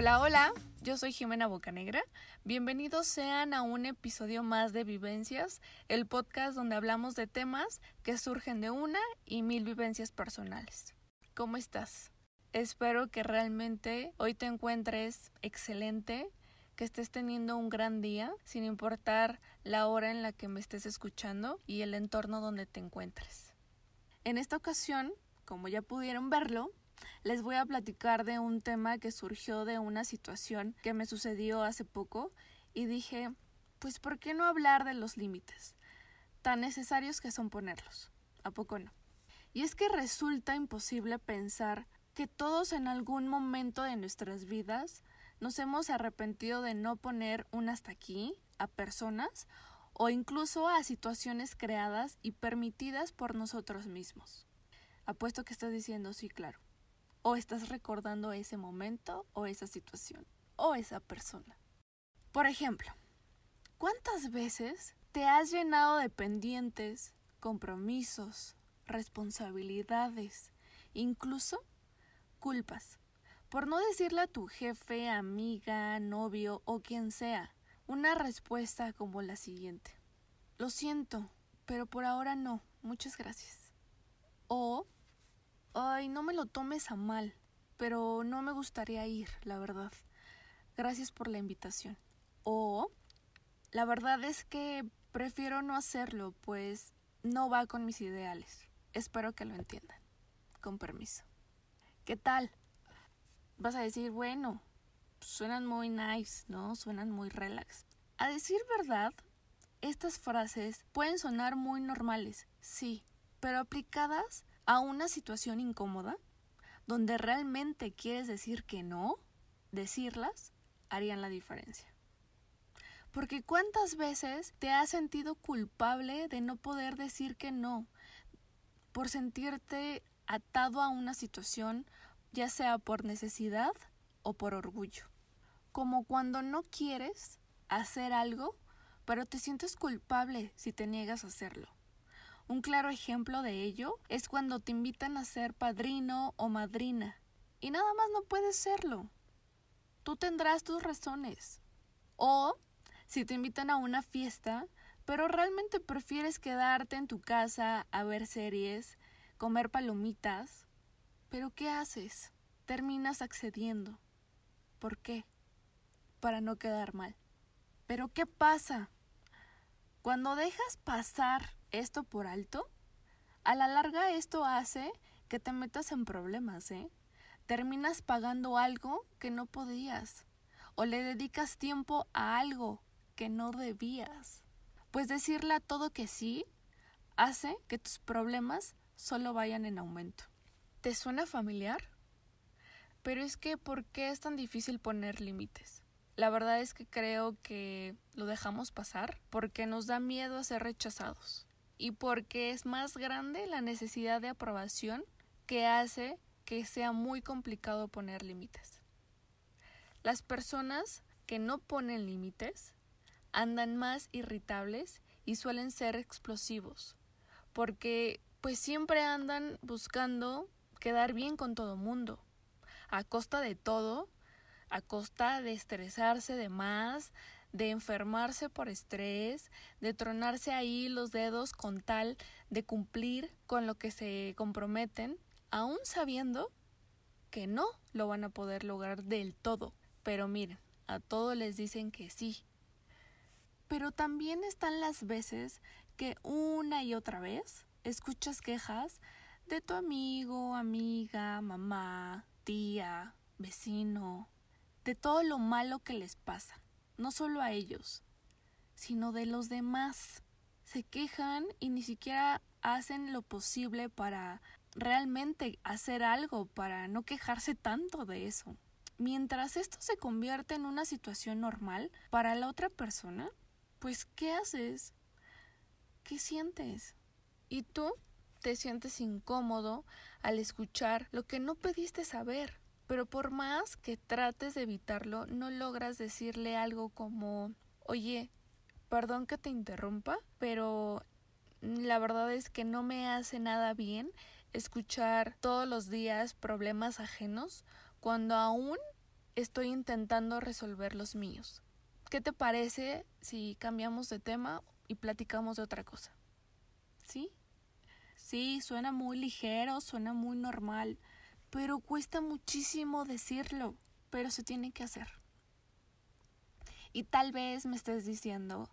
Hola, hola, yo soy Jimena Bocanegra. Bienvenidos sean a un episodio más de Vivencias, el podcast donde hablamos de temas que surgen de una y mil vivencias personales. ¿Cómo estás? Espero que realmente hoy te encuentres excelente, que estés teniendo un gran día, sin importar la hora en la que me estés escuchando y el entorno donde te encuentres. En esta ocasión, como ya pudieron verlo, les voy a platicar de un tema que surgió de una situación que me sucedió hace poco y dije, pues ¿por qué no hablar de los límites? Tan necesarios que son ponerlos. ¿A poco no? Y es que resulta imposible pensar que todos en algún momento de nuestras vidas nos hemos arrepentido de no poner un hasta aquí a personas o incluso a situaciones creadas y permitidas por nosotros mismos. Apuesto que estás diciendo sí, claro o estás recordando ese momento o esa situación o esa persona. Por ejemplo, ¿cuántas veces te has llenado de pendientes, compromisos, responsabilidades, incluso culpas? Por no decirle a tu jefe, amiga, novio o quien sea una respuesta como la siguiente. Lo siento, pero por ahora no. Muchas gracias. O Ay, no me lo tomes a mal, pero no me gustaría ir, la verdad. Gracias por la invitación. O, la verdad es que prefiero no hacerlo, pues no va con mis ideales. Espero que lo entiendan. Con permiso. ¿Qué tal? Vas a decir, bueno, suenan muy nice, ¿no? Suenan muy relax. A decir verdad, estas frases pueden sonar muy normales, sí, pero aplicadas a una situación incómoda, donde realmente quieres decir que no, decirlas harían la diferencia. Porque cuántas veces te has sentido culpable de no poder decir que no, por sentirte atado a una situación, ya sea por necesidad o por orgullo. Como cuando no quieres hacer algo, pero te sientes culpable si te niegas a hacerlo. Un claro ejemplo de ello es cuando te invitan a ser padrino o madrina y nada más no puedes serlo. Tú tendrás tus razones. O si te invitan a una fiesta, pero realmente prefieres quedarte en tu casa a ver series, comer palomitas, pero ¿qué haces? Terminas accediendo. ¿Por qué? Para no quedar mal. Pero ¿qué pasa? Cuando dejas pasar esto por alto, a la larga esto hace que te metas en problemas, ¿eh? Terminas pagando algo que no podías o le dedicas tiempo a algo que no debías. Pues decirle a todo que sí hace que tus problemas solo vayan en aumento. ¿Te suena familiar? Pero es que, ¿por qué es tan difícil poner límites? La verdad es que creo que lo dejamos pasar porque nos da miedo a ser rechazados y porque es más grande la necesidad de aprobación que hace que sea muy complicado poner límites. Las personas que no ponen límites andan más irritables y suelen ser explosivos, porque pues siempre andan buscando quedar bien con todo mundo, a costa de todo, a costa de estresarse de más, de enfermarse por estrés, de tronarse ahí los dedos con tal de cumplir con lo que se comprometen, aún sabiendo que no lo van a poder lograr del todo. Pero miren, a todos les dicen que sí. Pero también están las veces que una y otra vez escuchas quejas de tu amigo, amiga, mamá, tía, vecino, de todo lo malo que les pasa no solo a ellos, sino de los demás. Se quejan y ni siquiera hacen lo posible para realmente hacer algo, para no quejarse tanto de eso. Mientras esto se convierte en una situación normal para la otra persona, pues ¿qué haces? ¿Qué sientes? Y tú te sientes incómodo al escuchar lo que no pediste saber pero por más que trates de evitarlo, no logras decirle algo como, oye, perdón que te interrumpa, pero la verdad es que no me hace nada bien escuchar todos los días problemas ajenos cuando aún estoy intentando resolver los míos. ¿Qué te parece si cambiamos de tema y platicamos de otra cosa? ¿Sí? Sí, suena muy ligero, suena muy normal, pero cuesta muchísimo decirlo, pero se tiene que hacer. Y tal vez me estés diciendo,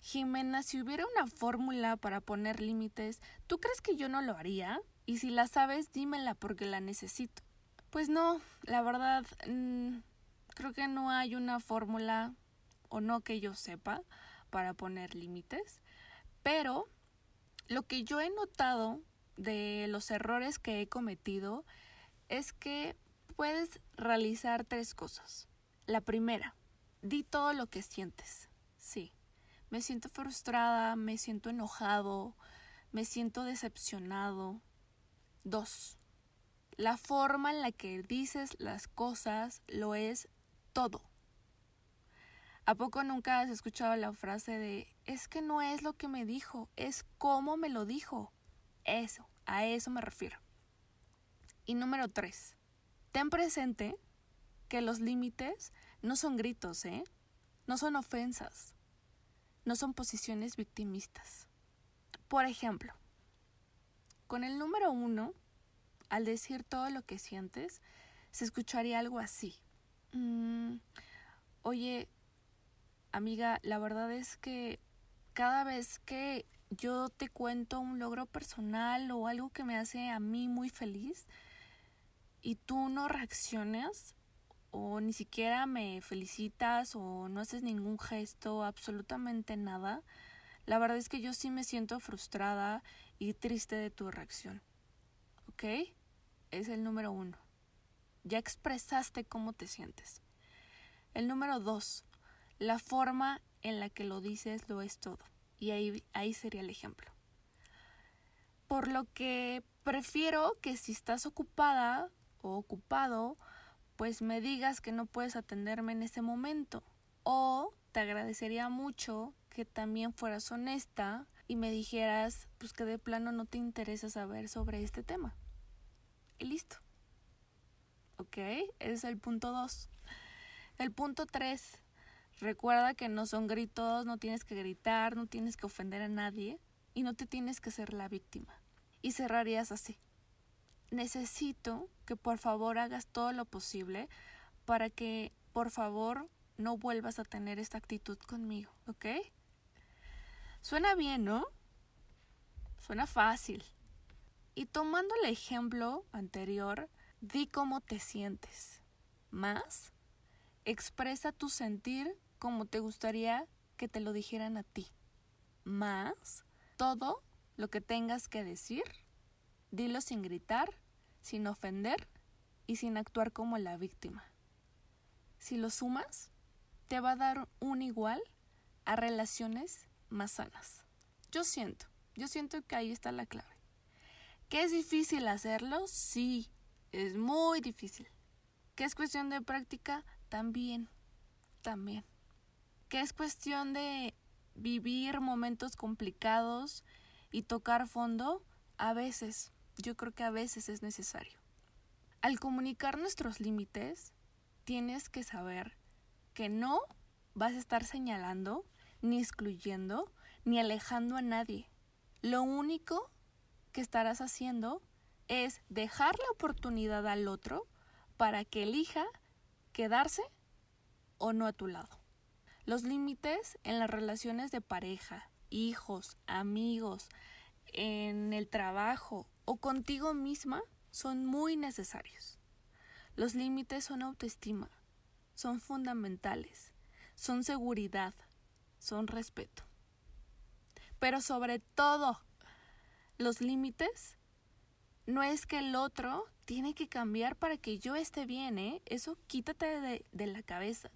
Jimena, si hubiera una fórmula para poner límites, ¿tú crees que yo no lo haría? Y si la sabes, dímela porque la necesito. Pues no, la verdad, mm, creo que no hay una fórmula, o no que yo sepa, para poner límites. Pero lo que yo he notado de los errores que he cometido es que puedes realizar tres cosas. La primera, di todo lo que sientes. Sí, me siento frustrada, me siento enojado, me siento decepcionado. Dos, la forma en la que dices las cosas lo es todo. ¿A poco nunca has escuchado la frase de es que no es lo que me dijo, es cómo me lo dijo? Eso, a eso me refiero. Y número tres, ten presente que los límites no son gritos, ¿eh? No son ofensas, no son posiciones victimistas. Por ejemplo, con el número uno, al decir todo lo que sientes, se escucharía algo así. Mm, oye, amiga, la verdad es que cada vez que yo te cuento un logro personal o algo que me hace a mí muy feliz y tú no reaccionas o ni siquiera me felicitas o no haces ningún gesto, absolutamente nada, la verdad es que yo sí me siento frustrada y triste de tu reacción. ¿Ok? Es el número uno. Ya expresaste cómo te sientes. El número dos, la forma en la que lo dices lo es todo. Y ahí, ahí sería el ejemplo. Por lo que prefiero que si estás ocupada ocupado, pues me digas que no puedes atenderme en ese momento. O te agradecería mucho que también fueras honesta y me dijeras pues que de plano no te interesa saber sobre este tema. Y listo. ¿Ok? Ese es el punto 2. El punto 3 Recuerda que no son gritos, no tienes que gritar, no tienes que ofender a nadie y no te tienes que ser la víctima. Y cerrarías así. Necesito que por favor hagas todo lo posible para que por favor no vuelvas a tener esta actitud conmigo, ¿ok? Suena bien, ¿no? Suena fácil. Y tomando el ejemplo anterior, di cómo te sientes. Más, expresa tu sentir como te gustaría que te lo dijeran a ti. Más, todo lo que tengas que decir, dilo sin gritar, sin ofender y sin actuar como la víctima. Si lo sumas, te va a dar un igual a relaciones más sanas. Yo siento, yo siento que ahí está la clave. ¿Que es difícil hacerlo? Sí, es muy difícil. ¿Que es cuestión de práctica? También, también que es cuestión de vivir momentos complicados y tocar fondo, a veces, yo creo que a veces es necesario. Al comunicar nuestros límites, tienes que saber que no vas a estar señalando, ni excluyendo, ni alejando a nadie. Lo único que estarás haciendo es dejar la oportunidad al otro para que elija quedarse o no a tu lado. Los límites en las relaciones de pareja, hijos, amigos, en el trabajo o contigo misma son muy necesarios. Los límites son autoestima, son fundamentales, son seguridad, son respeto. Pero sobre todo, los límites no es que el otro tiene que cambiar para que yo esté bien, ¿eh? Eso quítate de, de la cabeza.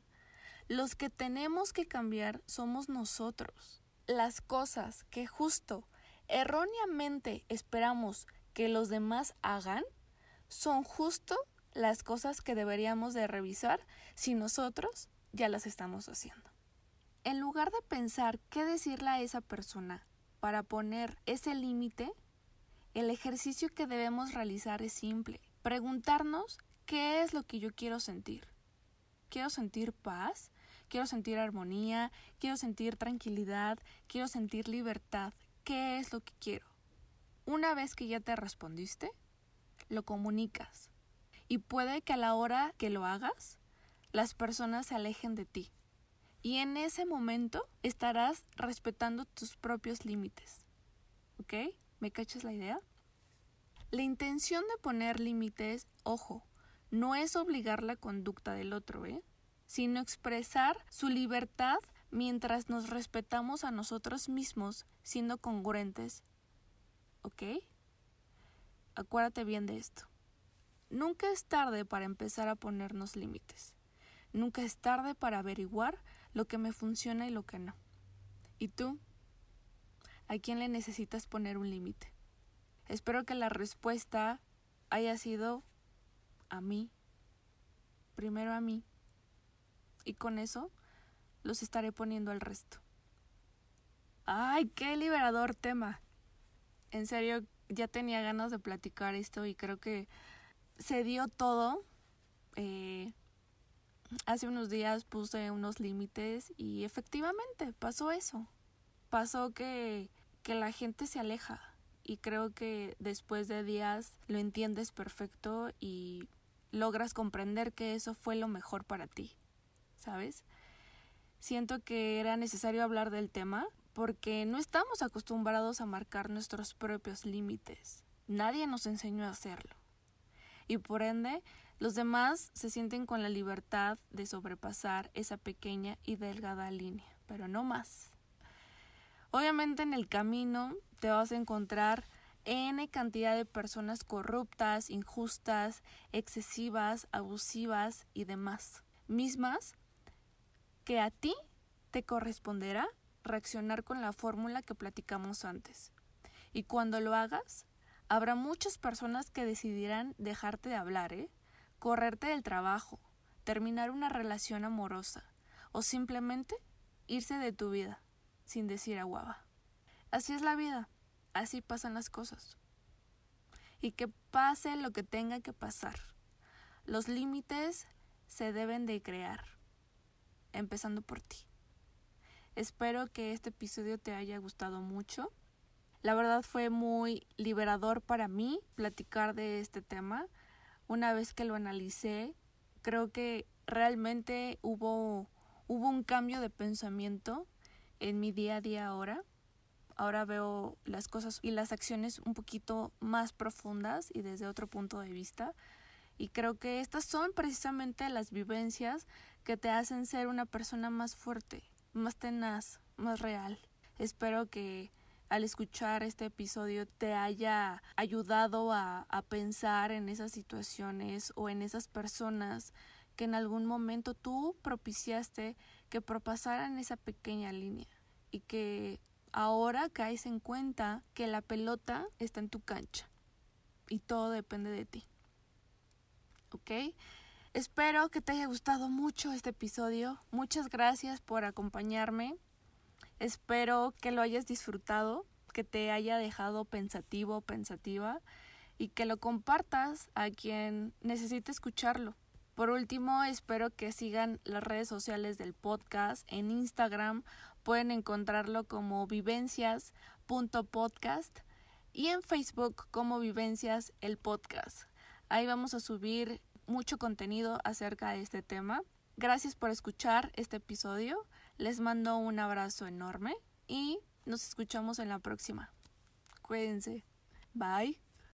Los que tenemos que cambiar somos nosotros. Las cosas que justo erróneamente esperamos que los demás hagan son justo las cosas que deberíamos de revisar si nosotros ya las estamos haciendo. En lugar de pensar qué decirle a esa persona para poner ese límite, el ejercicio que debemos realizar es simple. Preguntarnos qué es lo que yo quiero sentir. quiero sentir paz, quiero sentir armonía, quiero sentir tranquilidad, quiero sentir libertad. ¿Qué es lo que quiero? Una vez que ya te respondiste, lo comunicas. Y puede que a la hora que lo hagas, las personas se alejen de ti. Y en ese momento estarás respetando tus propios límites. ¿Ok? ¿Me cachas la idea? La intención de poner límites, ojo, no es obligar la conducta del otro, ¿eh? sino expresar su libertad mientras nos respetamos a nosotros mismos siendo congruentes. ¿Ok? Acuérdate bien de esto. Nunca es tarde para empezar a ponernos límites. Nunca es tarde para averiguar lo que me funciona y lo que no. ¿Y tú? ¿A quién le necesitas poner un límite? Espero que la respuesta haya sido a mí. Primero a mí. Y con eso los estaré poniendo al resto. ¡Ay, qué liberador tema! En serio, ya tenía ganas de platicar esto y creo que se dio todo. Eh, hace unos días puse unos límites y efectivamente pasó eso. Pasó que, que la gente se aleja y creo que después de días lo entiendes perfecto y logras comprender que eso fue lo mejor para ti, ¿sabes? Siento que era necesario hablar del tema porque no estamos acostumbrados a marcar nuestros propios límites. Nadie nos enseñó a hacerlo. Y por ende, los demás se sienten con la libertad de sobrepasar esa pequeña y delgada línea, pero no más. Obviamente en el camino te vas a encontrar N cantidad de personas corruptas, injustas, excesivas, abusivas y demás, mismas que a ti te corresponderá reaccionar con la fórmula que platicamos antes. Y cuando lo hagas, habrá muchas personas que decidirán dejarte de hablar, ¿eh? correrte del trabajo, terminar una relación amorosa o simplemente irse de tu vida sin decir aguaba. Así es la vida, así pasan las cosas. Y que pase lo que tenga que pasar. Los límites se deben de crear, empezando por ti. Espero que este episodio te haya gustado mucho. La verdad fue muy liberador para mí platicar de este tema. Una vez que lo analicé, creo que realmente hubo, hubo un cambio de pensamiento en mi día a día ahora. Ahora veo las cosas y las acciones un poquito más profundas y desde otro punto de vista. Y creo que estas son precisamente las vivencias que te hacen ser una persona más fuerte, más tenaz, más real. Espero que al escuchar este episodio te haya ayudado a, a, pensar en esas situaciones o en esas personas que en algún momento tú propiciaste que propasaran esa pequeña línea y que ahora caes en cuenta que la pelota está en tu cancha y todo depende de ti. ¿Ok? Espero que te haya gustado mucho este episodio. Muchas gracias por acompañarme. Espero que lo hayas disfrutado, que te haya dejado pensativo, pensativa y que lo compartas a quien necesite escucharlo. Por último, espero que sigan las redes sociales del podcast en Instagram. Pueden encontrarlo como vivencias.podcast y en Facebook como Vivencias el Podcast. Ahí vamos a subir mucho contenido acerca de este tema. Gracias por escuchar este episodio. Les mando un abrazo enorme y nos escuchamos en la próxima. Cuídense. Bye.